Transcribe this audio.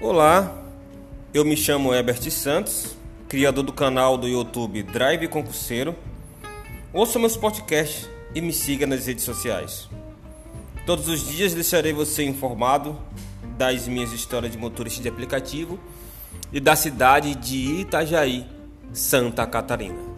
Olá, eu me chamo Herbert Santos, criador do canal do YouTube Drive Concurseiro. Ouça meus podcasts e me siga nas redes sociais. Todos os dias deixarei você informado das minhas histórias de motorista de aplicativo e da cidade de Itajaí, Santa Catarina.